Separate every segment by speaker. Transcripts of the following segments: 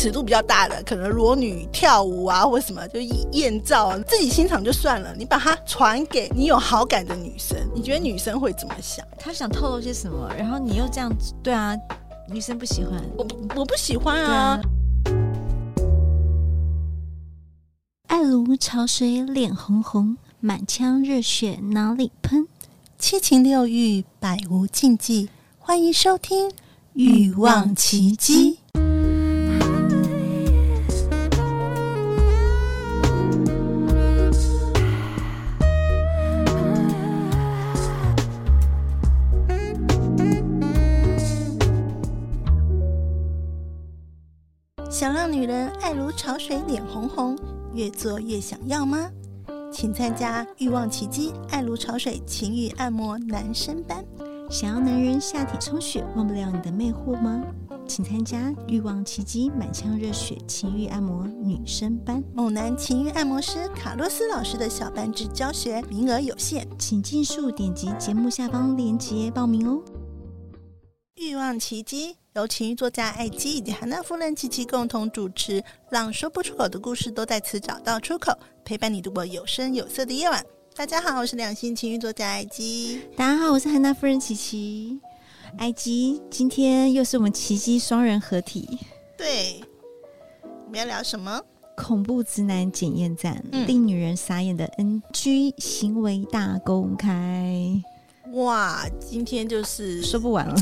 Speaker 1: 尺度比较大的，可能裸女跳舞啊，或什么就艳照，自己欣赏就算了。你把它传给你有好感的女生，你觉得女生会怎么想？
Speaker 2: 她想透露些什么？然后你又这样子，对啊，女生不喜欢，
Speaker 1: 我我不喜欢啊。
Speaker 2: 爱如潮水，脸红红，满腔热血哪里喷？
Speaker 1: 七情六欲，百无禁忌。欢迎收听《欲望琦姬》。想让女人爱如潮水，脸红红，越做越想要吗？请参加《欲望奇迹》爱如潮水情欲按摩男生班。
Speaker 2: 想要男人下体充血，忘不了你的魅惑吗？请参加《欲望奇迹》满腔热血情欲按摩女生班，
Speaker 1: 猛男情欲按摩师卡洛斯老师的小班制教学，名额有限，
Speaker 2: 请尽速点击节目下方链接报名哦。
Speaker 1: 《欲望琦姬》由情欲作家艾姬以及韩娜夫人琪琪共同主持，让说不出口的故事都在此找到出口，陪伴你度过有声有色的夜晚。大家好，我是两性情欲作家艾姬。
Speaker 2: 大家好，我是韩娜夫人琪琪。艾姬，今天又是我们奇迹双人合体。
Speaker 1: 对，我们要聊什么？
Speaker 2: 恐怖直男检验站，嗯、令女人傻眼的 NG 行为大公开。
Speaker 1: 哇，今天就是
Speaker 2: 说不完了。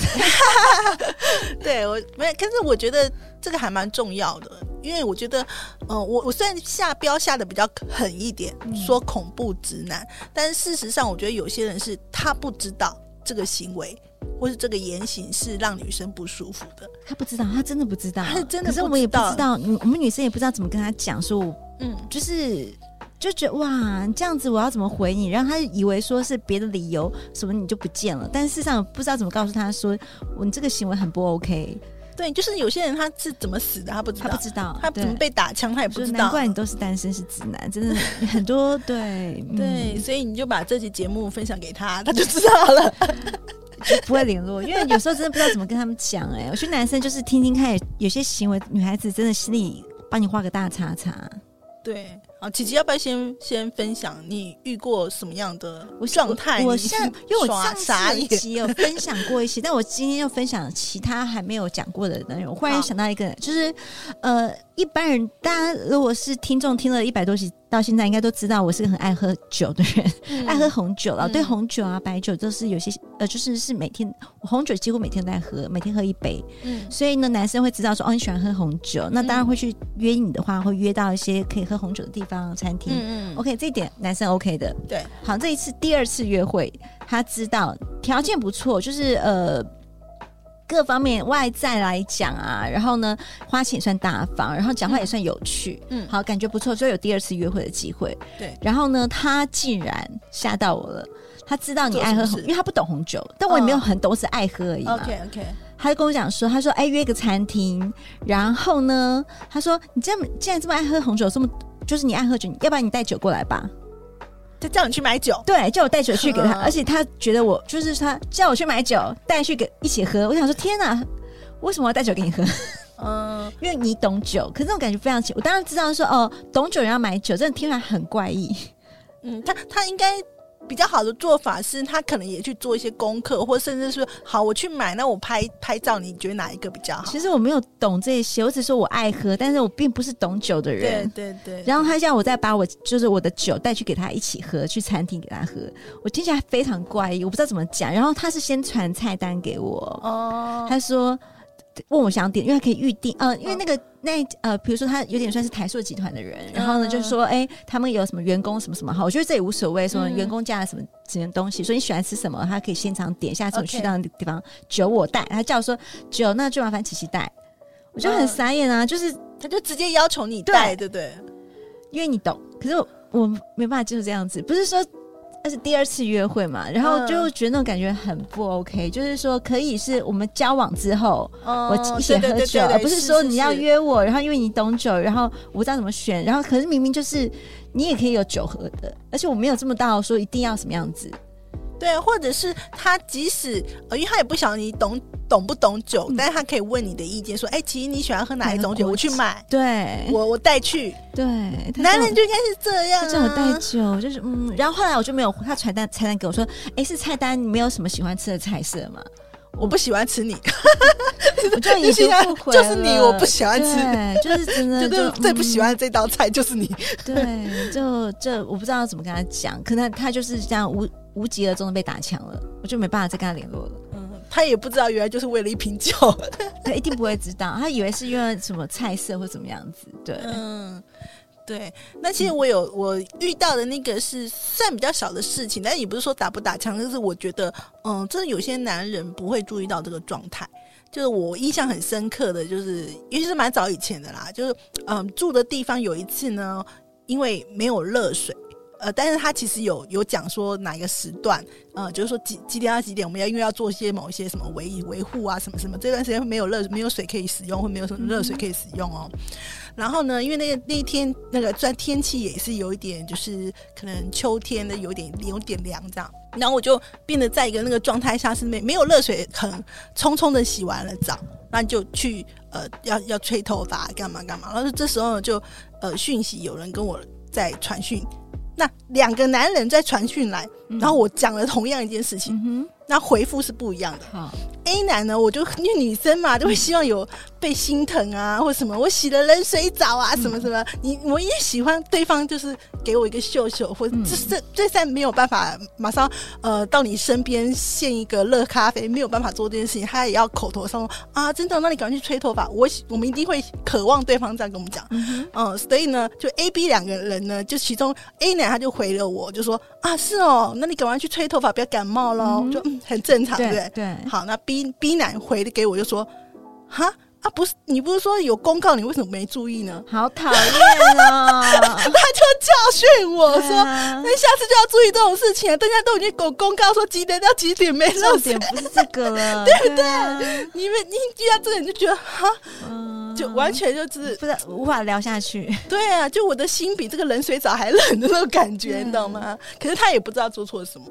Speaker 1: 对我没，可是我觉得这个还蛮重要的。因为我觉得，呃，我我虽然下标下的比较狠一点，嗯、说恐怖直男，但是事实上，我觉得有些人是他不知道这个行为或是这个言行是让女生不舒服的。
Speaker 2: 他不知道，他真的不知道，
Speaker 1: 他是真的不知道。可是
Speaker 2: 我们也不知道，我们女生也不知道怎么跟他讲说，嗯，就是就觉得哇，这样子我要怎么回你？然后他以为说是别的理由，什么你就不见了。但事实上不知道怎么告诉他说，我你这个行为很不 OK。
Speaker 1: 对，就是有些人他是怎么死的，他不知道，
Speaker 2: 他不知道，
Speaker 1: 他怎么被打枪，他也不知道。
Speaker 2: 难怪你都是单身是直男，真的很多。对
Speaker 1: 对，嗯、所以你就把这期节目分享给他，他就知道了，
Speaker 2: 就不会联络。因为有时候真的不知道怎么跟他们讲。哎，我觉得男生就是听听看，有些行为，女孩子真的心里帮你画个大叉叉。
Speaker 1: 对。好，琦琦要不要先先分享你遇过什么样的状态？
Speaker 2: 我像因为我上次一集有分享过一些，但我今天又分享其他还没有讲过的内容。我忽然想到一个，就是呃。一般人，大家如果是听众，听了一百多集到现在，应该都知道我是个很爱喝酒的人，嗯、爱喝红酒了。嗯、对红酒啊、白酒都是有些呃，就是是每天我红酒几乎每天都在喝，每天喝一杯。嗯，所以呢，男生会知道说哦，你喜欢喝红酒，那当然会去约你的话，会约到一些可以喝红酒的地方、餐厅。嗯嗯，OK，这一点男生 OK 的。
Speaker 1: 对，
Speaker 2: 好，这一次第二次约会，他知道条件不错，就是呃。各方面外在来讲啊，然后呢，花钱也算大方，然后讲话也算有趣，嗯，好，感觉不错，所以有第二次约会的机会。
Speaker 1: 对，
Speaker 2: 然后呢，他竟然吓到我了，他知道你爱喝红，因为他不懂红酒，但我也没有很懂，是爱喝而已嘛。
Speaker 1: OK OK，
Speaker 2: 他就跟我讲说，他说，哎，约个餐厅，然后呢，他说，你这么既然这么爱喝红酒，这么就是你爱喝酒，要不然你带酒过来吧。
Speaker 1: 就叫你去买酒，
Speaker 2: 对，叫我带酒去给他，而且他觉得我就是他叫我去买酒，带去给一起喝。我想说，天哪，为什么要带酒给你喝？嗯，因为你懂酒，可是那种感觉非常奇。我当然知道说，哦，懂酒人要买酒，真的听起来很怪异。
Speaker 1: 嗯，他他应该。比较好的做法是，他可能也去做一些功课，或甚至是好，我去买，那我拍拍照，你觉得哪一个比较好？
Speaker 2: 其实我没有懂这些，我只说我爱喝，但是我并不是懂酒的人。
Speaker 1: 对对对。
Speaker 2: 然后他叫我再把我就是我的酒带去给他一起喝，去餐厅给他喝，我听起来非常怪异，我不知道怎么讲。然后他是先传菜单给我，哦，他说。问我想点，因为他可以预定，呃，因为那个那呃，比如说他有点算是台塑集团的人，然后呢，就是说，哎，他们有什么员工什么什么，好，我觉得这也无所谓，什么员工加了什么什么东西，所以你喜欢吃什么，他可以现场点，下次我去到那个地方，酒我带，他叫我说酒，那就麻烦琪琪带，我就很傻眼啊，就是
Speaker 1: 他就直接要求你带，对。不对？
Speaker 2: 因为你懂，可是我我没办法就是这样子，不是说。那是第二次约会嘛，然后就觉得那种感觉很不 OK，、嗯、就是说可以是我们交往之后，嗯、我一起喝酒，对对对对，而不是说你要约我，是是是，然后因为你懂酒，然后我不知道怎么选，然后可是明明就是你也可以有酒喝的，而且我没有这么大说一定要什么样子，
Speaker 1: 对，或者是他即使呃，因为他也不晓得你懂懂不懂酒，嗯、但是他可以问你的意见，说，哎，其实你喜欢喝哪一种酒，我去买，
Speaker 2: 对，
Speaker 1: 我我带去，
Speaker 2: 对，
Speaker 1: 男人就应该是这样、啊，
Speaker 2: 叫我带酒，就是嗯，然后后来我就没有他传单菜单给我说，哎，是菜单，你没有什么喜欢吃的菜色吗？
Speaker 1: 我不喜欢吃你，
Speaker 2: 我就已经不回
Speaker 1: 就是你，我不喜欢吃，
Speaker 2: 就是真的，
Speaker 1: 就最不喜欢这道菜就是你。
Speaker 2: 对，就这我不知道怎么跟他讲，可能他就是这样无无疾而终的被打枪了，我就没办法再跟他联络了。
Speaker 1: 嗯，他也不知道原来就是为了一瓶酒，
Speaker 2: 他一定不会知道，他以为是因为什么菜色或怎么样子。对，
Speaker 1: 嗯。对，那其实我有我遇到的那个是算比较小的事情，但也不是说打不打枪，就是我觉得，嗯，真的有些男人不会注意到这个状态。就是我印象很深刻的就是，尤其是蛮早以前的啦，就是嗯住的地方有一次呢，因为没有热水，呃，但是他其实有有讲说哪一个时段，呃，就是说几几点到几点我们要因为要做一些某一些什么维维护啊什么什么，这段时间没有热没有水可以使用，或没有什么热水可以使用哦。然后呢，因为那个那一天那个虽然天气也是有一点，就是可能秋天的有点有点凉这样。然后我就变得在一个那个状态下是没没有热水，很匆匆的洗完了澡，那就去呃要要吹头发干嘛干嘛。然后这时候就呃讯息有人跟我在传讯，那两个男人在传讯来，然后我讲了同样一件事情。嗯那回复是不一样的。好，A 男呢，我就因为女生嘛，就会希望有被心疼啊，或什么。我洗了冷水澡啊，什么什么。你我也喜欢对方就是给我一个秀秀，或者这这这在没有办法马上呃到你身边献一个热咖啡，没有办法做这件事情，他也要口头上说啊，真的，那你赶快去吹头发。我我们一定会渴望对方这样跟我们讲。嗯，嗯，所以呢，就 A、B 两个人呢，就其中 A 男他就回了我，就说啊，是哦，那你赶快去吹头发，不要感冒喽。就。很正常，对不对？
Speaker 2: 对，
Speaker 1: 好，那 B B 男回的给我就说，哈啊，不是你不是说有公告，你为什么没注意呢？
Speaker 2: 好讨厌啊！
Speaker 1: 他就教训我说，那下次就要注意这种事情啊！大家都已经公公告说几点到几点没漏
Speaker 2: 点，不是这个了，
Speaker 1: 对不对？你们你遇到这个你就觉得哈，就完全就是
Speaker 2: 不是无法聊下去。
Speaker 1: 对啊，就我的心比这个冷水澡还冷的那种感觉，你懂吗？可是他也不知道做错了什么。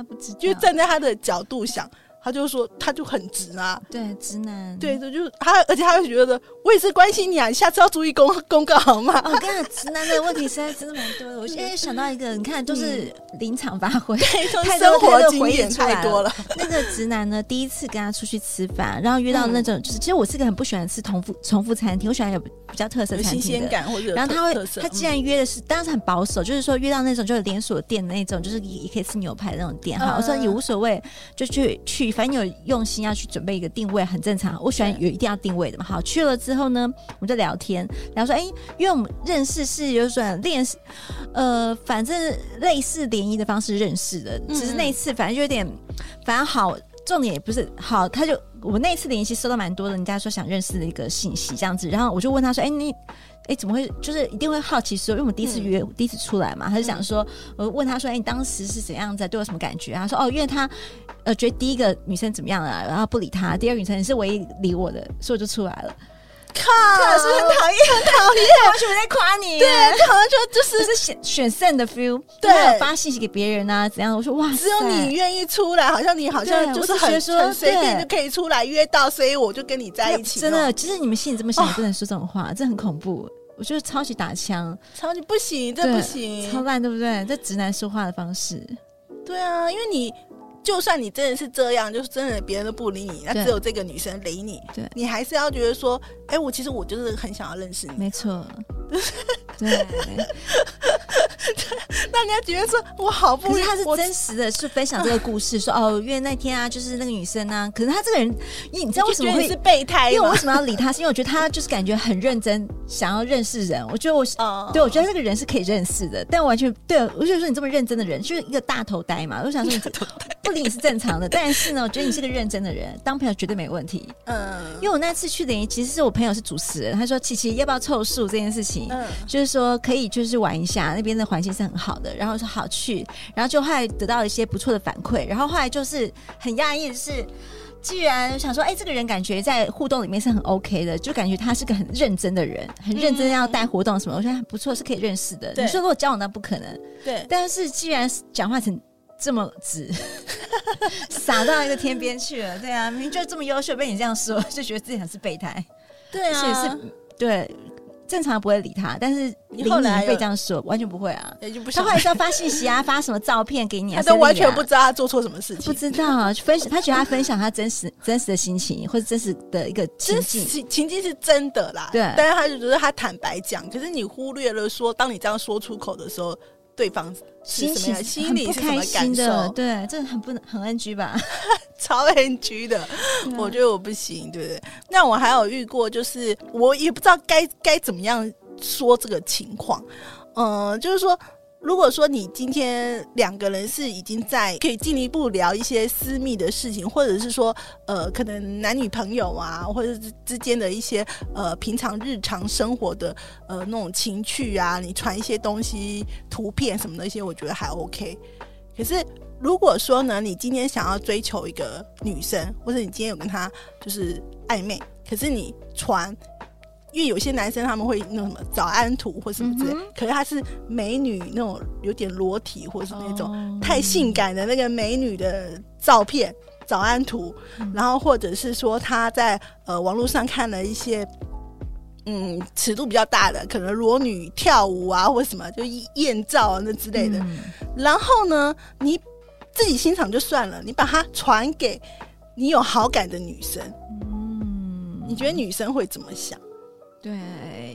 Speaker 2: 他不知道，
Speaker 1: 就站在他的角度想，他就说，他就很直啊，
Speaker 2: 对，直男，
Speaker 1: 对，这就是他，而且他会觉得，我也是关心你啊，你下次要注意公公告好吗？
Speaker 2: 我跟你讲，直男的问题实在真的蛮多的。我现在 想到一个，你看，就是临场发挥，
Speaker 1: 太生活经验太多了。
Speaker 2: 那个直男呢，第一次跟他出去吃饭，然后约到那种，就是其实我是个很不喜欢吃重复重复餐厅，我喜欢有比较特色餐厅的。然后他会，他既然约的是，当时很保守，就是说约到那种就是连锁店的那种，就是也可以吃牛排那种店。哈，我说也无所谓，就去去，反正有用心要去准备一个定位，很正常。我喜欢有一定要定位的嘛。好，去了之后呢，我们就聊天，然后说，哎，因为我们认识是有点练，呃，反正类似联谊的方式认识的。只是那一次，反正就有点，反正好，重点也不是好，他就。我那一次联系收到蛮多的，人家说想认识的一个信息这样子，然后我就问他说：“哎、欸，你，哎、欸，怎么会？就是一定会好奇说，因为我们第一次约，嗯、第一次出来嘛，他就想说，我问他说：哎、欸，你当时是怎样子，对我什么感觉？他说：哦，因为他呃觉得第一个女生怎么样啊，然后不理他，第二个女生是唯一理我的，所以我就出来了。”
Speaker 1: 靠，是不是很讨厌，很讨厌，
Speaker 2: 完全没在夸你。
Speaker 1: 对，好像就就是
Speaker 2: 是选选胜的 feel，
Speaker 1: 对，
Speaker 2: 发信息给别人啊，怎样？我说哇，
Speaker 1: 只有你愿意出来，好像你好像就是很很随便就可以出来约到，所以我就跟你在一起。
Speaker 2: 真的，其实你们心里这么想，不能说这种话，这很恐怖。我就是超级打枪，
Speaker 1: 超级不行，这不行，
Speaker 2: 超烂，对不对？这直男说话的方式。
Speaker 1: 对啊，因为你。就算你真的是这样，就是真的别人都不理你，那只有这个女生理你，
Speaker 2: 对，
Speaker 1: 你还是要觉得说，哎，我其实我就是很想要认识你，
Speaker 2: 没错，对。
Speaker 1: 让人家觉得说我好不，
Speaker 2: 可是他是真实的，是分享这个故事，说 哦，因为那天啊，就是那个女生啊，可是他这个人，你你知道为什么会
Speaker 1: 是备胎？
Speaker 2: 因为我为什么要理他？是因为我觉得他就是感觉很认真，想要认识人。我觉得我，对，我觉得这个人是可以认识的，但完全对我就说你这么认真的人，就是一个大头呆嘛。我想说你不理你是正常的，但是呢，我觉得你是个认真的人，当朋友绝对没问题。嗯，因为我那次去联谊，其实是我朋友是主持人，他说琪琪要不要凑数这件事情，嗯，就是说可以就是玩一下，那边的环境是很好的。然后说好去，然后就后来得到一些不错的反馈，然后后来就是很讶异的是，既然想说，哎，这个人感觉在互动里面是很 OK 的，就感觉他是个很认真的人，很认真要带活动什么，嗯、我觉得很不错，是可以认识的。你说如果交往那不可能，
Speaker 1: 对，
Speaker 2: 但是既然讲话成这么直，撒到一个天边去了。对啊，明明就这么优秀，被你这样说，就觉得自己很是备胎。
Speaker 1: 对啊，
Speaker 2: 是对。正常不会理他，但是你后来被这样说，完全不会啊。他后来是要发信息啊，发什么照片给你啊，
Speaker 1: 他都完全不知道他做错什么事情，
Speaker 2: 不知道分享，他觉得他分享他真实真实的心情或者真实的一个情境，
Speaker 1: 情情境是真的啦。
Speaker 2: 对，
Speaker 1: 但是他就觉得他坦白讲，可是你忽略了说，当你这样说出口的时候，对方
Speaker 2: 心情
Speaker 1: 心里是什么感受？
Speaker 2: 对，这很不能很 NG 吧。
Speaker 1: 超 NG 的，我觉得我不行，对不对？那我还有遇过，就是我也不知道该该怎么样说这个情况。嗯、呃，就是说，如果说你今天两个人是已经在可以进一步聊一些私密的事情，或者是说，呃，可能男女朋友啊，或者是之间的一些呃平常日常生活的呃那种情趣啊，你传一些东西、图片什么的一些，我觉得还 OK。可是。如果说呢，你今天想要追求一个女生，或者你今天有跟她就是暧昧，可是你传，因为有些男生他们会那种什么早安图或什么之类，嗯、可是他是美女那种有点裸体或者是那种太性感的那个美女的照片早安图，嗯、然后或者是说他在呃网络上看了一些嗯尺度比较大的，可能裸女跳舞啊或什么就艳照啊那之类的，嗯、然后呢你。自己欣赏就算了，你把它传给你有好感的女生，嗯，你觉得女生会怎么想？
Speaker 2: 对，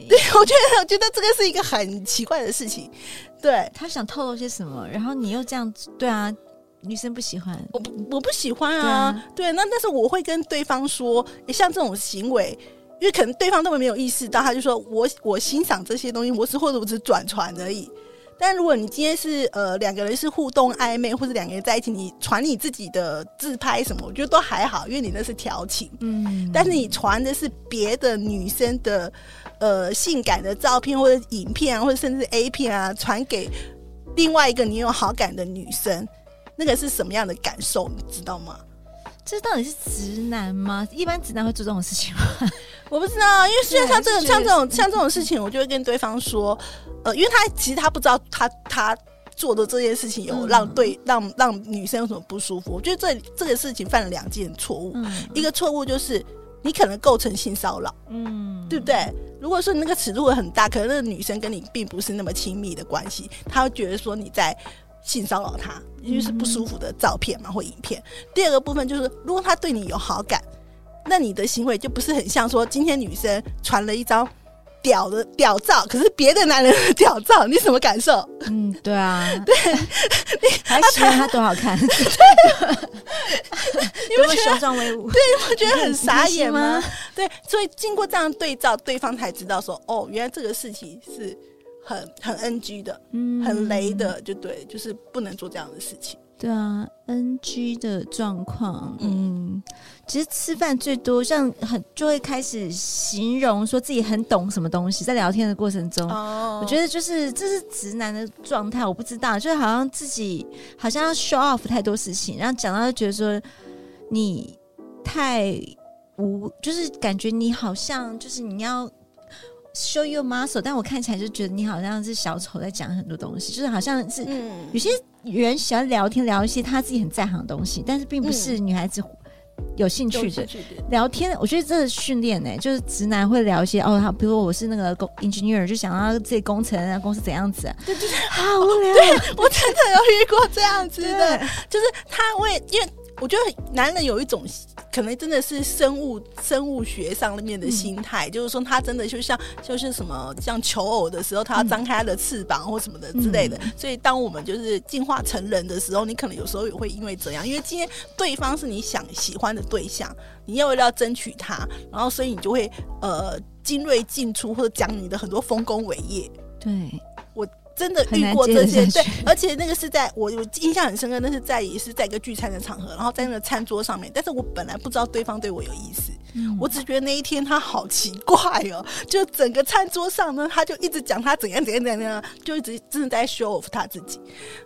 Speaker 1: 对我觉得，我觉得这个是一个很奇怪的事情。对，
Speaker 2: 他想透露些什么，然后你又这样子，对啊，女生不喜欢，
Speaker 1: 我不我不喜欢啊。对，啊对，那但是我会跟对方说，像这种行为，因为可能对方根本没有意识到，他就说我我欣赏这些东西，我是或者我只是转传而已。但如果你今天是呃两个人是互动暧昧，或者两个人在一起，你传你自己的自拍什么，我觉得都还好，因为你那是调情。嗯。但是你传的是别的女生的呃性感的照片或者影片啊，或者甚至 A 片啊，传给另外一个你有好感的女生，那个是什么样的感受？你知道吗？
Speaker 2: 这到底是直男吗？一般直男会做这种事情吗？
Speaker 1: 我不知道，因为虽然像这种像这种像这种事情，我就会跟对方说，呃，因为他其实他不知道他他做的这件事情有让对、嗯、让让女生有什么不舒服。我觉得这这个事情犯了两件错误，嗯、一个错误就是你可能构成性骚扰，嗯，对不对？如果说你那个尺度很大，可能那个女生跟你并不是那么亲密的关系，她会觉得说你在。性骚扰她，因为是不舒服的照片嘛，或影片。第二个部分就是，如果他对你有好感，那你的行为就不是很像说，今天女生传了一张屌的屌照，可是别的男人的屌照，你什么感受？
Speaker 2: 嗯，对啊，
Speaker 1: 对，
Speaker 2: 你 还喜欢他多好看？你不觉得雄壮威武？
Speaker 1: 对，你不觉得很傻眼吗？对，所以经过这样对照，对方才知道说，哦，原来这个事情是。很很 NG 的，嗯，很雷的，就对，就是不能做这样的事情。
Speaker 2: 对啊，NG 的状况，嗯，其实吃饭最多，像很就会开始形容说自己很懂什么东西，在聊天的过程中，哦，我觉得就是这是直男的状态，我不知道，就是好像自己好像要 show off 太多事情，然后讲到就觉得说你太无，就是感觉你好像就是你要。Show your muscle，但我看起来就觉得你好像是小丑在讲很多东西，就是好像是有些人喜欢聊天聊一些他自己很在行的东西，但是并不是女孩子有兴趣的聊天。我觉得这个训练呢，就是直男会聊一些哦，他比如说我是那个工 engineer，就想要自己工程啊，公司怎样子啊，
Speaker 1: 对，就是
Speaker 2: 好无聊。
Speaker 1: 对，我真的有遇过这样子的，就是他会因为。我觉得男人有一种可能真的是生物生物学上面的心态，嗯、就是说他真的就像就是什么像求偶的时候，他要张开他的翅膀或什么的之类的。嗯、所以当我们就是进化成人的时候，你可能有时候也会因为这样，因为今天对方是你想喜欢的对象，你要为了要争取他，然后所以你就会呃精锐进出或者讲你的很多丰功伟业。
Speaker 2: 对。
Speaker 1: 真的遇过这些，对，而且那个是在我我印象很深刻，那是在也是在一个聚餐的场合，然后在那个餐桌上面，但是我本来不知道对方对我有意思，嗯、我只觉得那一天他好奇怪哦，就整个餐桌上呢，他就一直讲他怎样怎样怎样，就一直真的在 show off 他自己，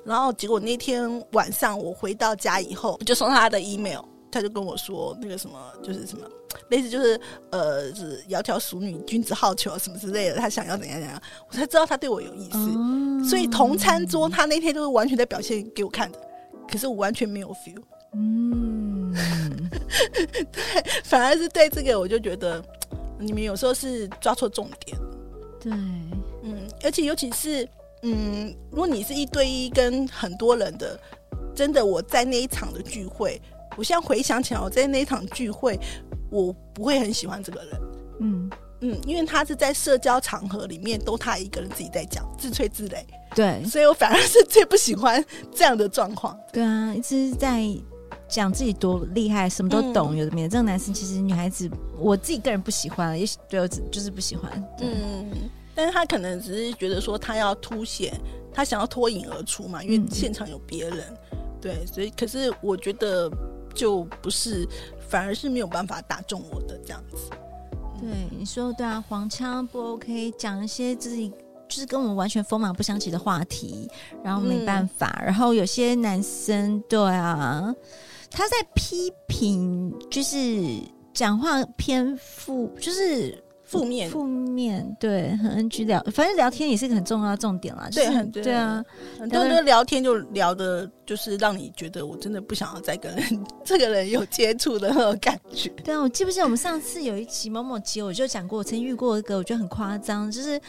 Speaker 1: 然后结果那天晚上我回到家以后，就收到他的 email。他就跟我说那个什么，就是什么，类似就是呃，是窈窕淑女，君子好逑什么之类的。他想要怎样怎样，我才知道他对我有意思。哦、所以同餐桌，他那天就是完全在表现给我看的。可是我完全没有 feel。
Speaker 2: 嗯，
Speaker 1: 对，反而是对这个，我就觉得你们有时候是抓错重点。
Speaker 2: 对，
Speaker 1: 嗯，而且尤其是，嗯，如果你是一对一跟很多人的，真的我在那一场的聚会，我现在回想起来，我在那一场聚会，我不会很喜欢这个人。嗯嗯，因为他是在社交场合里面都他一个人自己在讲，自吹自擂。
Speaker 2: 对，
Speaker 1: 所以我反而是最不喜欢这样的状况。
Speaker 2: 对啊，一直在。讲自己多厉害，什么都懂，有的没的。这个男生其实女孩子，我自己个人不喜欢，也对我就是不喜欢。嗯，
Speaker 1: 但是他可能只是觉得说他要凸显，他想要脱颖而出嘛，因为现场有别人。嗯、对，所以可是我觉得就不是，反而是没有办法打中我的这样子。
Speaker 2: 对，你说对啊，黄腔不 OK，讲一些自己就是跟我们完全锋芒不相及的话题，然后没办法。然后有些男生，对啊。他在批评，就是讲话偏负，就是
Speaker 1: 负面，
Speaker 2: 负面，对，很 NG 聊，反正聊天也是一个很重要的重点啦。就是、对，对啊，
Speaker 1: 很多人聊天就聊的，就是让你觉得我真的不想要再跟人 这个人有接触的那种感觉。
Speaker 2: 对啊，我记不记得我们上次有一期某某集，我就讲过，我曾经遇过一个，我觉得很夸张，就是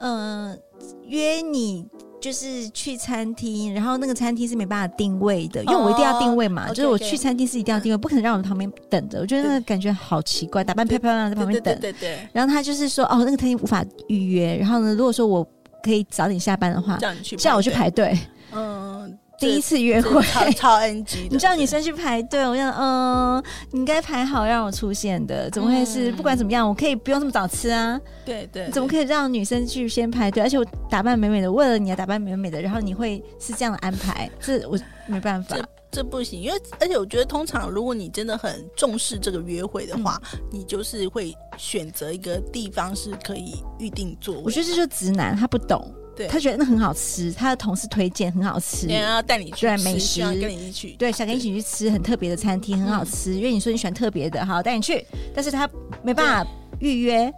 Speaker 2: 嗯、呃，约你。就是去餐厅，然后那个餐厅是没办法定位的，因为我一定要定位嘛。Oh, okay, 就是我去餐厅是一定要定位，不可能让我们旁边等着。我觉得那个感觉好奇怪，打扮漂漂亮亮在旁边等。
Speaker 1: 对对对。
Speaker 2: 然后他就是说，哦，那个餐厅无法预约。然后呢，如果说我可以早点下班的话，叫你去，叫我去排队。嗯。第一次约会
Speaker 1: 超超 NG 的，
Speaker 2: 你叫女生去排队，我想，嗯，你应该排好让我出现的，怎么会是？不管怎么样，我可以不用这么早吃啊。
Speaker 1: 对对，
Speaker 2: 怎么可以让女生去先排队？而且我打扮美美的，为了你要打扮美美的，然后你会是这样的安排？这我没办法，
Speaker 1: 这这不行。因为而且我觉得，通常如果你真的很重视这个约会的话，嗯、你就是会选择一个地方是可以预定座位。
Speaker 2: 我觉得这就是直男，他不懂。对他觉得那很好吃，他的同事推荐很好吃，
Speaker 1: 然后带你去
Speaker 2: 美食，
Speaker 1: 跟你一起去，
Speaker 2: 对，想跟你一起去吃很特别的餐厅，很好吃。因为你说你喜欢特别的，好带你去，但是他没办法预约。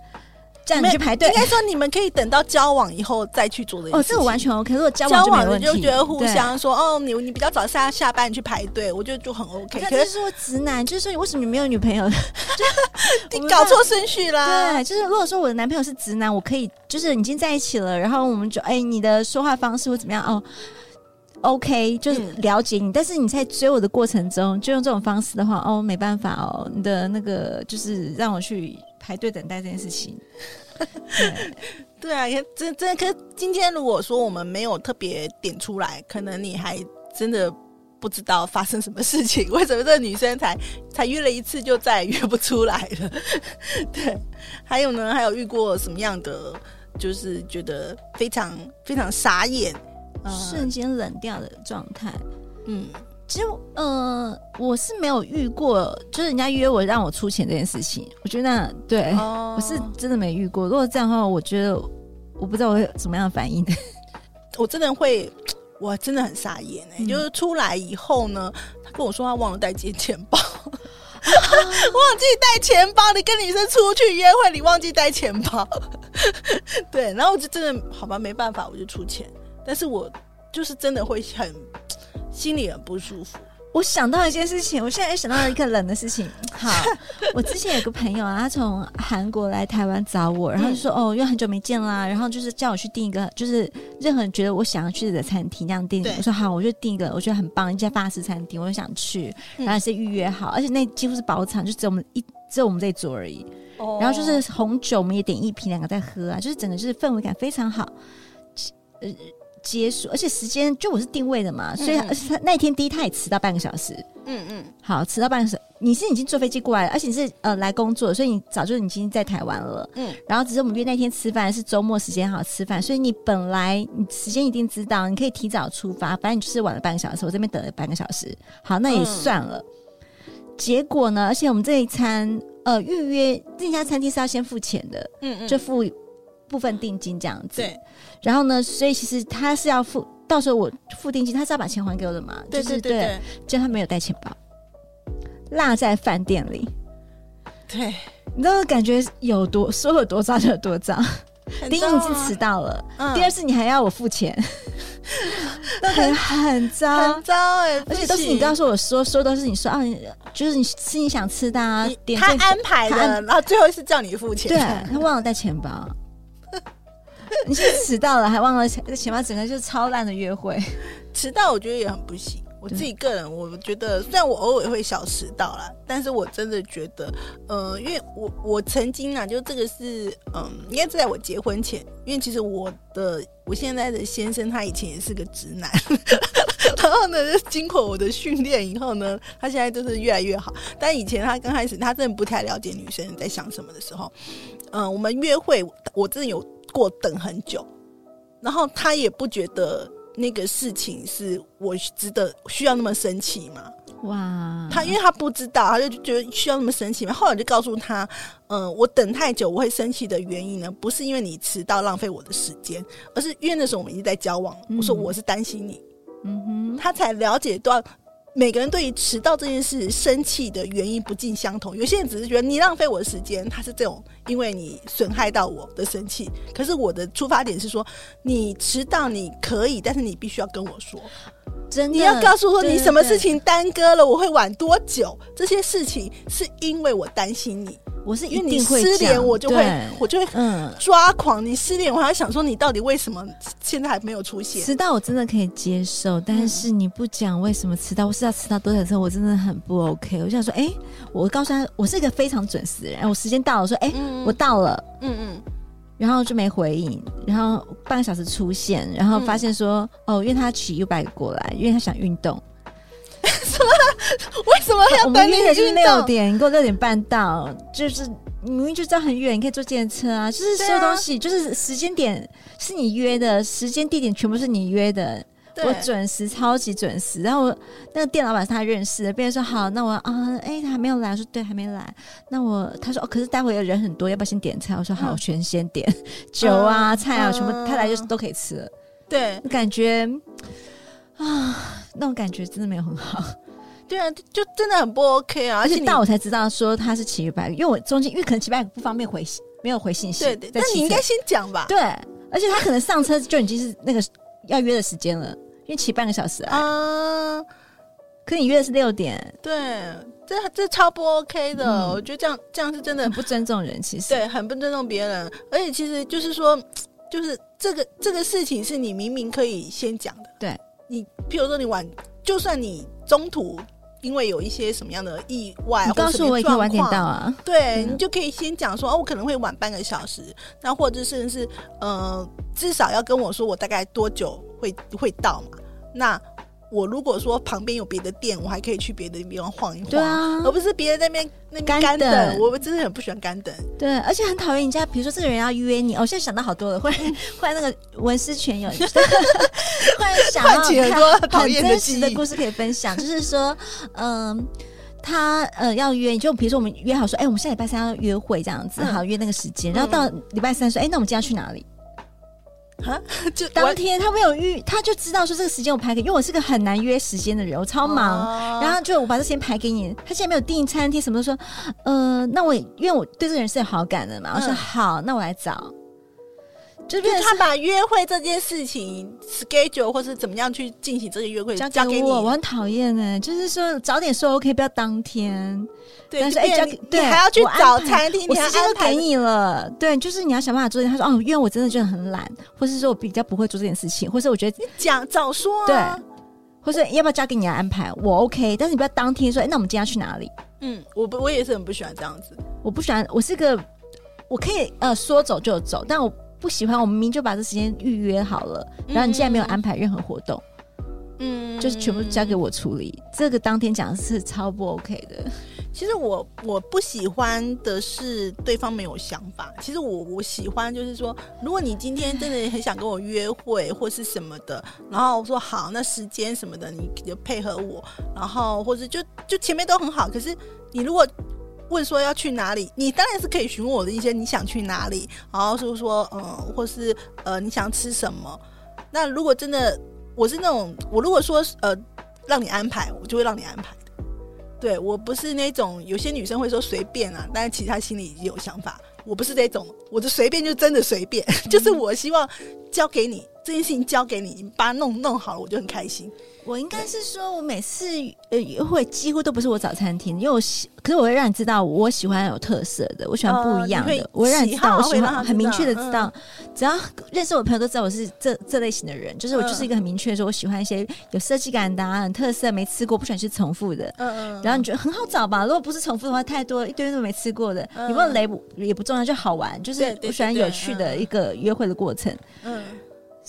Speaker 2: 这样你去排队，
Speaker 1: 应该说你们可以等到交往以后再去做的。
Speaker 2: 哦，这个完全 OK。如果交
Speaker 1: 交往就觉得互相说哦，你你比较早下下班你去排队，我觉得就很 OK。
Speaker 2: 可是说直男，就是说你为什么你没有女朋友？
Speaker 1: 你搞错顺序啦。
Speaker 2: 对，就是如果说我的男朋友是直男，我可以就是已经在一起了，然后我们就哎，你的说话方式或怎么样？哦，OK，就是了解你。嗯、但是你在追我的过程中，就用这种方式的话，哦，没办法哦，你的那个就是让我去排队等待这件事情。
Speaker 1: 对，对啊，真真可是今天如果说我们没有特别点出来，可能你还真的不知道发生什么事情，为什么这个女生才才约了一次就再也约不出来了？对，还有呢，还有遇过什么样的，就是觉得非常非常傻眼，
Speaker 2: 瞬间冷掉的状态，嗯。其实，呃，我是没有遇过，就是人家约我让我出钱这件事情。我觉得那对、哦、我是真的没遇过。如果这样的话，我觉得我不知道我会有什么样的反应。
Speaker 1: 我真的会，我真的很傻眼哎、欸！嗯、就是出来以后呢，他跟我说他忘了带钱钱包，啊、忘记带钱包。你跟女生出去约会，你忘记带钱包，对，然后我就真的好吧，没办法，我就出钱。但是我就是真的会很。心里很不舒服。
Speaker 2: 我想到一件事情，我现在也想到了一个冷的事情。好，我之前有个朋友啊，他从韩国来台湾找我，然后就说：“嗯、哦，因为很久没见啦，然后就是叫我去订一个，就是任何人觉得我想要去的餐厅那样订。”我说：“好，我就订一个，我觉得很棒一家法式餐厅，我就想去，然后是预约好，而且那几乎是包场，就只有我们一只有我们这一桌而已。哦、然后就是红酒，我们也点一瓶，两个在喝啊，就是整个就是氛围感非常好。呃。”结束，而且时间就我是定位的嘛，所以而且他那天第一他也迟到半个小时，嗯嗯，好，迟到半个小时，你是已经坐飞机过来了，而且你是呃来工作，所以你早就已经在台湾了，嗯，然后只是我们约那天吃饭是周末时间好吃饭，所以你本来你时间一定知道，你可以提早出发，反正你就是晚了半个小时，我这边等了半个小时，好，那也算了。嗯、结果呢，而且我们这一餐呃预约这家餐厅是要先付钱的，嗯嗯，就付。部分定金这样子，对。然后呢，所以其实他是要付，到时候我付定金，他是要把钱还给我的嘛？对对对，对。结果他没有带钱包，落在饭店里。
Speaker 1: 对，
Speaker 2: 你知道感觉有多说有多脏就有多脏。第一，你是迟到了；嗯、第二是你还要我付钱。很很糟，
Speaker 1: 很糟哎、欸！
Speaker 2: 而且都是你告诉我说，说都是你说啊，就是你是你想吃的啊，点
Speaker 1: 他安排的，然后最后是叫你付钱，
Speaker 2: 对，他忘了带钱包，你现在迟到了还忘了钱包，整个就是超烂的约会，
Speaker 1: 迟到我觉得也很不行。我自己个人，我觉得虽然我偶尔会小迟到啦，但是我真的觉得，呃，因为我我曾经啊，就这个是，嗯，应该是在我结婚前，因为其实我的我现在的先生他以前也是个直男，然后呢，经过我的训练以后呢，他现在就是越来越好。但以前他刚开始，他真的不太了解女生在想什么的时候，嗯，我们约会，我真的有过等很久，然后他也不觉得。那个事情是我值得需要那么生气吗？哇！他因为他不知道，他就觉得需要那么生气吗？后来就告诉他，嗯、呃，我等太久我会生气的原因呢，不是因为你迟到浪费我的时间，而是因为那时候我们已经在交往。嗯、我说我是担心你，嗯哼，他才了解到。每个人对于迟到这件事生气的原因不尽相同，有些人只是觉得你浪费我的时间，他是这种因为你损害到我的生气。可是我的出发点是说，你迟到你可以，但是你必须要跟我说，真的，你要告诉我你什么事情耽搁了，我会晚多久？这些事情是因为我担心你。我是一定会失联，我就会我就会嗯抓狂。你失联，我还想说你到底为什么现在还没有出现？
Speaker 2: 迟到我真的可以接受，但是你不讲为什么迟到，我是要迟到多少次，我真的很不 OK。我就想说，哎、欸，我告诉他，我是一个非常准时的人，我时间到了，我说，哎、欸，嗯、我到了，嗯嗯，然后就没回应，然后半个小时出现，然后发现说，嗯、哦，因为他骑 Ubike 过来，因为他想运
Speaker 1: 动。么？为什么要等你？我们约的是
Speaker 2: 六点，你给我六点半到，就是明明就知道很远，你可以坐电车啊。就是所有东西，就是时间点是你约的，时间地点全部是你约的。我准时，超级准时。然后那个店老板是他认识的，别人说好，那我啊，哎、他还没有来，我说对，还没来。那我他说哦，可是待会有人很多，要不要先点菜？我说好，我全先点酒啊、菜啊，全部他来就是都可以吃了。
Speaker 1: 对，
Speaker 2: 感觉。啊，那种感觉真的没有很好。
Speaker 1: 对啊，就真的很不 OK 啊！而且
Speaker 2: 到我才知道说他是骑 Ubike，因为我中间因为可能骑 Ubike 不方便回信，没有回信息。
Speaker 1: 对对，那你应该先讲吧。
Speaker 2: 对，而且他可能上车就已经是那个要约的时间了，因为骑半个小时啊。可你约的是六点。
Speaker 1: 对，这这超不 OK 的。嗯、我觉得这样这样是真的
Speaker 2: 很不尊重人，其实
Speaker 1: 对，很不尊重别人。而且其实就是说，就是这个这个事情是你明明可以先讲的。
Speaker 2: 对。
Speaker 1: 你譬如说你晚，就算你中途因为有一些什么样的意外，你
Speaker 2: 告诉我也可以晚点到啊。
Speaker 1: 对，嗯、你就可以先讲说哦，我可能会晚半个小时，那或者甚至是呃，至少要跟我说我大概多久会会到嘛。那。我如果说旁边有别的店，我还可以去别的地方晃一晃，对啊，而不是别人在那边那边干等。我真的很不喜欢干等，
Speaker 2: 对，而且很讨厌人家，比如说这个人要约你，我、哦、现在想到好多了，会会 那个文思泉涌，突然想到 很多很真实的故事可以分享，就是说，嗯、呃，他呃要约，就比如说我们约好说，哎，我们下礼拜三要约会这样子，好约那个时间，然后到礼拜三说，哎，那我们今天要去哪里？
Speaker 1: 哈，就
Speaker 2: 当天他没有预，他就知道说这个时间我排给，因为我是个很难约时间的人，我超忙，哦、然后就我把这时间排给你。他现在没有订餐厅，什么都说，呃，那我因为我对这个人是有好感的嘛，嗯、我说好，那我来找。
Speaker 1: 就是他把约会这件事情 schedule 或是怎么样去进行这个约会交给我，给你
Speaker 2: 我很讨厌呢。就是说早点说 OK，不要当天。
Speaker 1: 对，但是哎，交给对还要去找餐厅，
Speaker 2: 我时间都给你了。对，就是你要想办法做。他说哦，因为我真的觉得很懒，或是说我比较不会做这件事情，或是我觉得
Speaker 1: 讲早说，
Speaker 2: 对，或是要不要交给你来安排，我 OK，但是你不要当天说，哎，那我们今天要去哪里？
Speaker 1: 嗯，我不，我也是很不喜欢这样子。
Speaker 2: 我不喜欢，我是个我可以呃说走就走，但我。不喜欢，我明明就把这时间预约好了，然后你竟然没有安排任何活动，嗯，就是全部交给我处理。这个当天讲的是超不 OK 的。
Speaker 1: 其实我我不喜欢的是对方没有想法。其实我我喜欢就是说，如果你今天真的很想跟我约会或是什么的，然后我说好，那时间什么的你就配合我，然后或者就就前面都很好。可是你如果问说要去哪里，你当然是可以询问我的一些你想去哪里，然后是说嗯，或是呃你想吃什么。那如果真的我是那种，我如果说呃让你安排，我就会让你安排。对，我不是那种有些女生会说随便啊，但是其实她心里已经有想法。我不是这种，我的随便就真的随便，就是我希望交给你这件事情交给你，你把它弄弄好了，我就很开心。
Speaker 2: 我应该是说，我每次呃约会几乎都不是我找餐厅，因为我喜，可是我会让你知道我喜欢有特色的，我喜欢不一样的，呃、我会让你知道，我喜欢很明确的知道，嗯、只要认识我朋友都知道我是这这类型的人，就是我就是一个很明确的说，我喜欢一些有设计感的、啊、很特色、没吃过、不喜欢吃重复的。嗯嗯。然后你觉得很好找吧？如果不是重复的话，太多一堆都没吃过的，你问雷也不重要，就好玩，就是我喜欢有趣的一个约会的过程。嗯。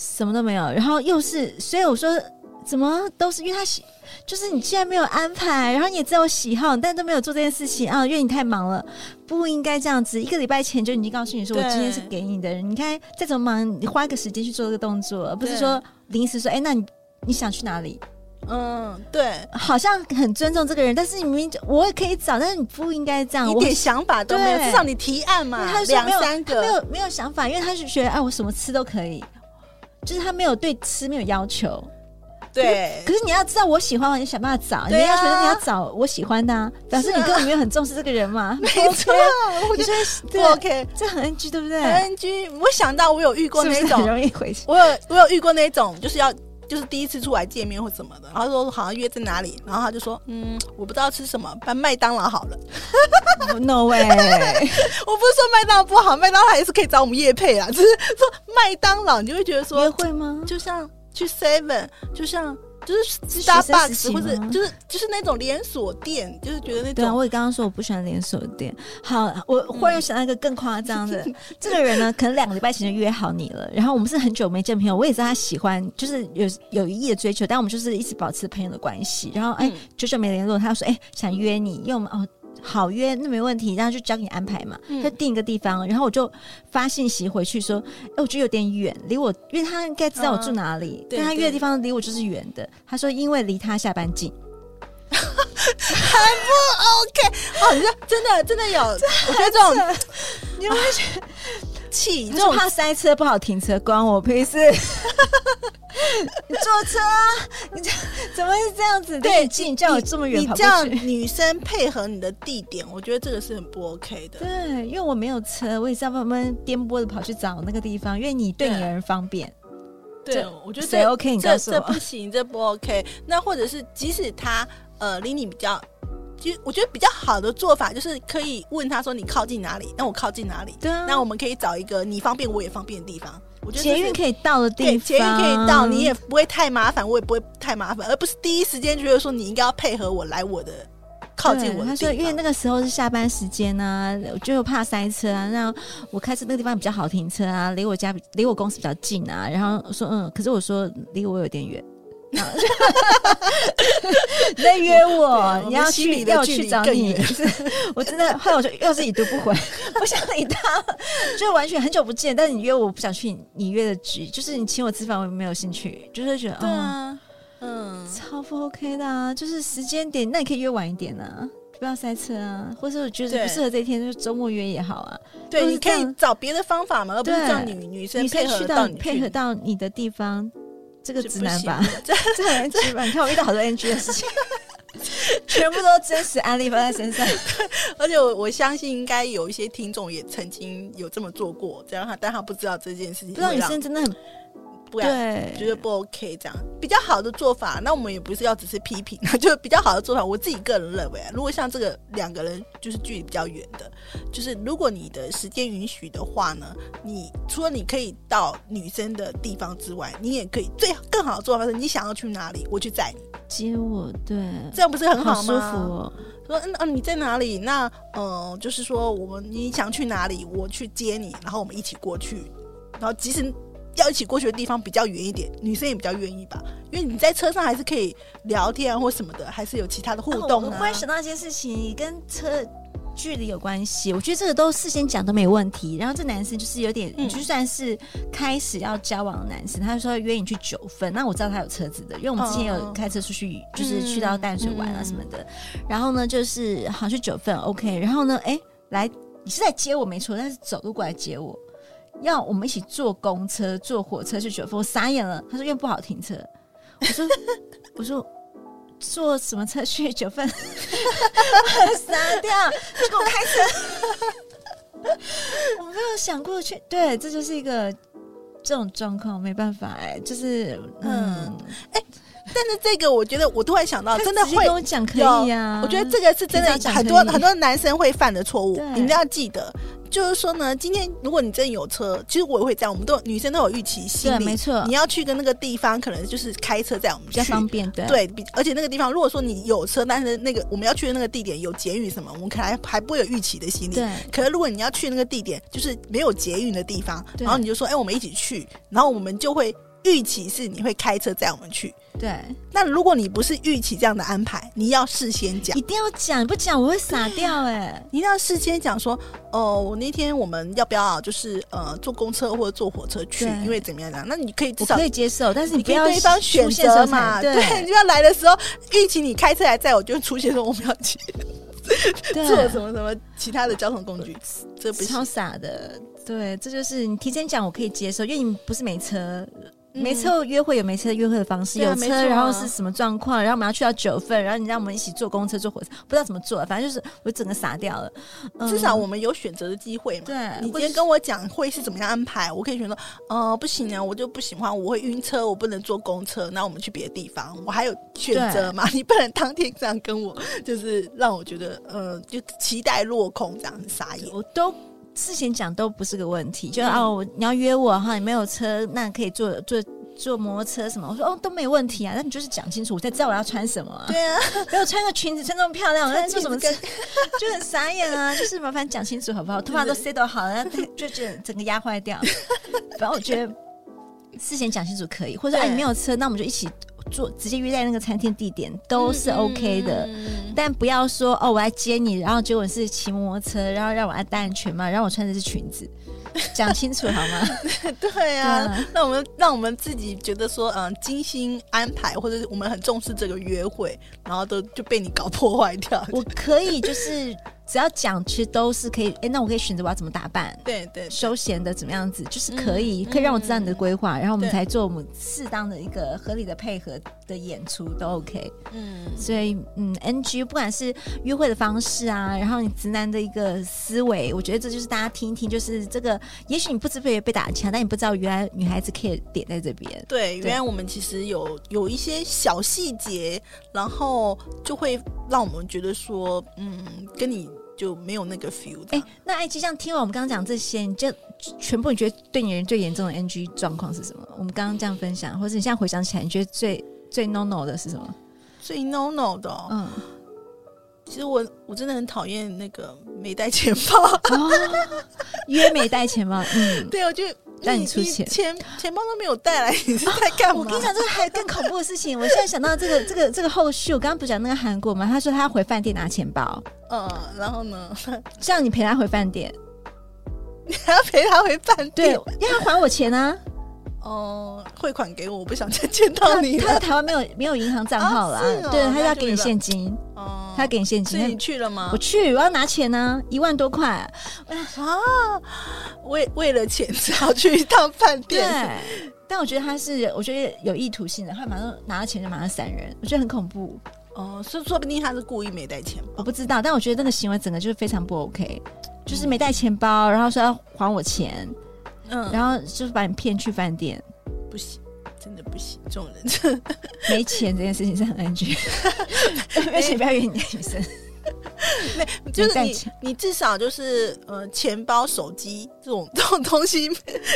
Speaker 2: 什么都没有，然后又是，所以我说。怎么都是因为他喜，就是你既然没有安排，然后你也知道我喜好，但都没有做这件事情啊，因为你太忙了，不应该这样子。一个礼拜前就已经告诉你说，我今天是给你的人，你看再怎么忙，你花一个时间去做这个动作，而不是说临时说，哎，那你你想去哪里？
Speaker 1: 嗯，对，
Speaker 2: 好像很尊重这个人，但是你明明我也可以找，但是你不应该这样，
Speaker 1: 一点想法都没有，至少你提案嘛，他两三个，
Speaker 2: 没有没有想法，因为他是觉得，哎，我什么吃都可以，就是他没有对吃没有要求。
Speaker 1: 对，
Speaker 2: 可是你要知道我喜欢嘛，你想办法找。你要觉得你要找我喜欢的，啊表示你根本没有很重视这个人嘛。
Speaker 1: 没错，我觉得不 OK，
Speaker 2: 这很 NG，对不对？
Speaker 1: 很 NG。我想到我有遇过那种
Speaker 2: 很容易回去。
Speaker 1: 我有我有遇过那种，就是要就是第一次出来见面或什么的，然后说好像约在哪里，然后他就说嗯，我不知道吃什么，办麦当劳好了。
Speaker 2: No way！
Speaker 1: 我不是说麦当劳不好，麦当劳也是可以找我们叶配啊。只是说麦当劳，你就会觉得说
Speaker 2: 约会吗？
Speaker 1: 就像。去 Seven，就像就是 Starbucks 或者就是就是那种连锁店，就是觉得那种。
Speaker 2: 对啊，我也刚刚说我不喜欢连锁店。好，我忽然又想到一个更夸张的，嗯、这个人呢，可能两个礼拜前就约好你了，然后我们是很久没见朋友，我也知道他喜欢，就是有有一意的追求，但我们就是一直保持朋友的关系。然后哎，久久没联络，他说哎想约你，因为我们哦。好约，那没问题，然后就交给你安排嘛。他定一个地方，然后我就发信息回去说：“哎，我觉得有点远，离我，因为他应该知道我住哪里，但他约的地方离我就是远的。”他说：“因为离他下班近，
Speaker 1: 还不 OK？哦，你说真的真的有，我觉得这种你会气，
Speaker 2: 就怕塞车不好停车，关我屁事。”你 坐车啊？你这 怎么会是这样子？对，近叫我这么远跑过去。
Speaker 1: 你 叫女生配合你的地点，我觉得这个是很不 OK 的。
Speaker 2: 对，因为我没有车，我也是要慢慢颠簸的跑去找那个地方，因为你对你而方便。
Speaker 1: 对，我觉得这 OK？你告诉我，这不行，这不 OK。那或者是即使他呃离你比较，其实我觉得比较好的做法就是可以问他说，你靠近哪里？那我靠近哪里？对啊，那我们可以找一个你方便我也方便的地方。我觉得
Speaker 2: 捷运可以到的地方，
Speaker 1: 捷运可以到，你也不会太麻烦，我也不会太麻烦，而不是第一时间觉得说你应该要配合我来我的靠近我的。他说，因
Speaker 2: 为那个时候是下班时间啊，我就怕塞车啊，那我开车那个地方比较好停车啊，离我家离我公司比较近啊。然后我说嗯，可是我说离我有点远。你 在约我，你要去要去找你，我真的后来我就又是已读不回，不想理他，就完全很久不见。但是你约我，我不想去你约的局，就是你请我吃饭，我也没有兴趣，就是觉得对啊，嗯，超不 OK 的啊，就是时间点，那你可以约晚一点啊，不要塞车啊，或者我觉得不适合这一天，就周末约也好啊。
Speaker 1: 对，你可以找别的方法嘛，而不是叫女女生配合到你
Speaker 2: 配合到你的地方。这个直男吧，这这很直男。你看我遇到好多 NG 的事情，全部都真实案例发在身上。
Speaker 1: 而且我我相信，应该有一些听众也曾经有这么做过，这样他但他不知道这件事情。不
Speaker 2: 知道女生真的很。
Speaker 1: 不对，觉得不 OK，这样比较好的做法。那我们也不是要只是批评，就比较好的做法。我自己个人认为，如果像这个两个人就是距离比较远的，就是如果你的时间允许的话呢，你除了你可以到女生的地方之外，你也可以最更好的做法是，你想要去哪里，我去载你
Speaker 2: 接我。对，
Speaker 1: 这样不是很好吗？
Speaker 2: 好舒服哦。
Speaker 1: 说嗯嗯，你在哪里？那嗯、呃，就是说我们你想去哪里，我去接你，然后我们一起过去，然后即使。要一起过去的地方比较远一点，女生也比较愿意吧，因为你在车上还是可以聊天啊或什么的，还是有其他的互动啊。
Speaker 2: 我忽然想到一件事情，跟车距离有关系。我觉得这个都事先讲都没问题。然后这男生就是有点，嗯、就算是开始要交往的男生，他就说约你去九份。那我知道他有车子的，因为我们之前有开车出去，就是去到淡水玩啊什么的。嗯、然后呢，就是好去九份，OK。然后呢，哎，来，你是在接我没错，但是走路过来接我。要我们一起坐公车、坐火车去九份，我傻眼了。他说因为不好停车。我说 我说坐什么车去九份？傻掉，给我开车。我没有想过去，对，这就是一个这种状况没办法哎、就是嗯，
Speaker 1: 哎、但是这个我觉得我突然想到，真的会
Speaker 2: 跟我讲可以啊。
Speaker 1: 我觉得这个是真的很多很多男生会犯的错误，你一定要记得。就是说呢，今天如果你真的有车，其实我也会这样。我们都女生都有预期心理，
Speaker 2: 对，没错。
Speaker 1: 你要去跟那个地方，可能就是开车在我们去，
Speaker 2: 比较方便，对。
Speaker 1: 对，而且那个地方，如果说你有车，但是那个我们要去的那个地点有捷运什么，我们可能还还不会有预期的心理。
Speaker 2: 对。
Speaker 1: 可是如果你要去那个地点，就是没有捷运的地方，然后你就说，哎，我们一起去，然后我们就会。预期是你会开车载我们去，
Speaker 2: 对。
Speaker 1: 那如果你不是预期这样的安排，你要事先讲，
Speaker 2: 一定要讲，不讲我会傻掉哎、
Speaker 1: 一定要事先讲说，哦，我那天我们要不要就是呃坐公车或者坐火车去？因为怎么样呢？那你可以至少
Speaker 2: 可以接受，但是你不要
Speaker 1: 对方选择嘛。对，你就要来的时候预期你开车来载我，就出现说我们要去 坐什么什么其他的交通工具，这不
Speaker 2: 超傻的。对，这就是你提前讲我可以接受，因为你不是没车。没车约会有没车约会的方式，嗯、有车然后是什么状况，然后我们要去到九份，然后你让我们一起坐公车坐火车，不知道怎么坐，反正就是我整个傻掉了。
Speaker 1: 嗯、至少我们有选择的机会嘛。对，你今天跟我讲会是怎么样安排，我可以选择。呃，不行啊，我就不喜欢，我会晕车，我不能坐公车，那我们去别的地方，我还有选择嘛？你不能当天这样跟我，就是让我觉得呃，就期待落空，这样很傻眼。
Speaker 2: 我都。事前讲都不是个问题，就哦，你要约我哈，你没有车，那可以坐坐坐摩托车什么？我说哦，都没问题啊，那你就是讲清楚，我才知道我要穿什么啊。
Speaker 1: 对啊，
Speaker 2: 没有穿个裙子穿这么漂亮，我在做什么跟 就很傻眼啊，就是麻烦讲清楚好不好？头发都 set 好了，就就整个压坏掉。反正我觉得事前讲清楚可以，或者说哎，你没有车，那我们就一起。做直接约在那个餐厅地点都是 OK 的，嗯、但不要说哦，我来接你，然后结果是骑摩托车，然后让我来戴安全帽，让我穿的是裙子，讲清楚好吗？
Speaker 1: 对啊，嗯、那我们让我们自己觉得说，嗯，精心安排，或者是我们很重视这个约会，然后都就被你搞破坏掉。
Speaker 2: 我可以就是。只要讲，其实都是可以。哎、欸，那我可以选择我要怎么打扮？
Speaker 1: 对对，
Speaker 2: 休闲的怎么样子，就是可以，嗯、可以让我知道你的规划，嗯、然后我们才做我们适当的一个合理的配合的演出都 OK。嗯，所以嗯，NG 不管是约会的方式啊，然后你直男的一个思维，我觉得这就是大家听一听，就是这个，也许你不知不觉被打枪，但你不知道原来女孩子可以点在这边。
Speaker 1: 对，原来我们其实有有一些小细节，然后就会让我们觉得说，嗯，跟你。就没有那个 feel。哎、欸，
Speaker 2: 那艾姬，这样听完我们刚刚讲这些，你就全部你觉得对你人最严重的 NG 状况是什么？我们刚刚这样分享，或者你现在回想起来，你觉得最最 no no 的是什么？
Speaker 1: 最 no no 的、哦，嗯，其实我我真的很讨厌那个没带钱包，
Speaker 2: 哦、约没带钱包，嗯，
Speaker 1: 对，我就。
Speaker 2: 让你出钱，
Speaker 1: 钱钱包都没有带来，你是在干嘛？
Speaker 2: 我跟你讲，这个还更恐怖的事情。我现在想到这个这个这个后续，我刚刚不讲那个韩国吗？他说他要回饭店拿钱包，
Speaker 1: 嗯，然后呢，
Speaker 2: 这样你陪他回饭店，
Speaker 1: 你还要陪他回饭店，
Speaker 2: 对，要他还我钱啊。
Speaker 1: 哦，汇款给我，我不想再见到你。
Speaker 2: 他在台湾没有没有银行账号啦，对，他要给你现金。哦，他要给你现金。
Speaker 1: 所以你去了吗？
Speaker 2: 我去，我要拿钱呢，一万多块啊！
Speaker 1: 为为了钱只好去一趟饭店。
Speaker 2: 对，但我觉得他是，我觉得有意图性的，他马上拿了钱就马上闪人，我觉得很恐怖。
Speaker 1: 哦，说说不定他是故意没带钱，
Speaker 2: 我不知道。但我觉得那个行为整个就是非常不 OK，就是没带钱包，然后说要还我钱。嗯，然后就是把你骗去饭店，
Speaker 1: 不行，真的不行，这种人。
Speaker 2: 没钱这件事情是很安全，而且不要约你的女生，
Speaker 1: 没就是你你至少就是呃钱包、手机这种 这种东西，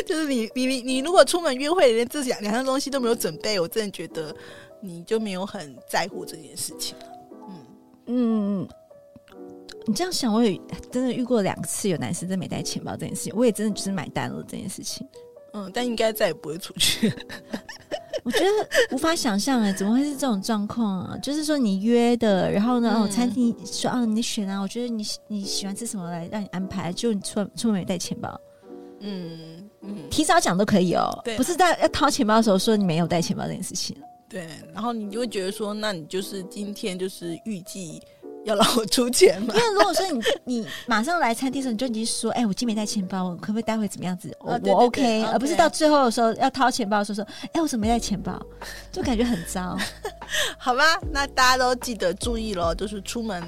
Speaker 1: 就是你你你你如果出门约会连这两两样东西都没有准备，我真的觉得你就没有很在乎这件事情。嗯。嗯。
Speaker 2: 你这样想，我也真的遇过两次有男生真没带钱包这件事情，我也真的就是买单了这件事情。
Speaker 1: 嗯，但应该再也不会出去。
Speaker 2: 我觉得无法想象哎，怎么会是这种状况啊？就是说你约的，然后呢，嗯、哦，餐厅说啊，你选啊，我觉得你你喜欢吃什么来让你安排，就你出出门没带钱包。嗯嗯，提早讲都可以哦，对不是在要掏钱包的时候说你没有带钱包这件事情。
Speaker 1: 对，然后你就会觉得说，那你就是今天就是预计。要让我出钱嘛？
Speaker 2: 因为如果说你你马上来餐厅的时候，你就已经说，哎、欸，我今天没带钱包，我可不可以待会怎么样子？我、哦、我 OK，而不是到最后的时候要掏钱包的时候说，哎、欸，我怎么没带钱包？就感觉很糟。
Speaker 1: 好吧，那大家都记得注意喽，就是出门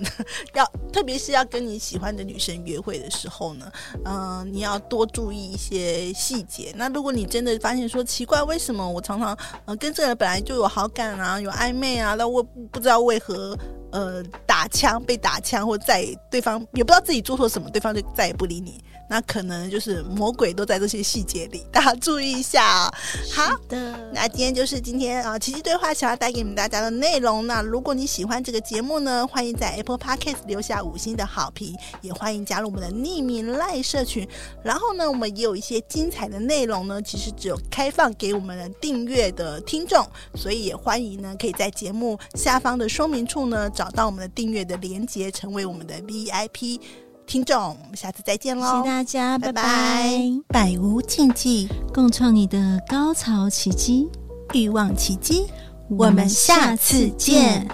Speaker 1: 要，特别是要跟你喜欢的女生约会的时候呢，嗯、呃，你要多注意一些细节。那如果你真的发现说奇怪，为什么我常常呃跟这个人本来就有好感啊，有暧昧啊，那我不知道为何呃打枪被打枪，或再对方也不知道自己做错什么，对方就再也不理你。那可能就是魔鬼都在这些细节里，大家注意一下哦。好的，那今天就是今天啊，奇迹对话想要带给你们大家的内容。那如果你喜欢这个节目呢，欢迎在 Apple Podcast 留下五星的好评，也欢迎加入我们的匿名赖社群。然后呢，我们也有一些精彩的内容呢，其实只有开放给我们的订阅的听众，所以也欢迎呢，可以在节目下方的说明处呢，找到我们的订阅的连接，成为我们的 VIP。听众，我们下次再见喽！
Speaker 2: 谢谢大家，拜拜！
Speaker 1: 百无禁忌，
Speaker 2: 共创你的高潮奇迹，
Speaker 1: 欲望奇迹，我们下次见。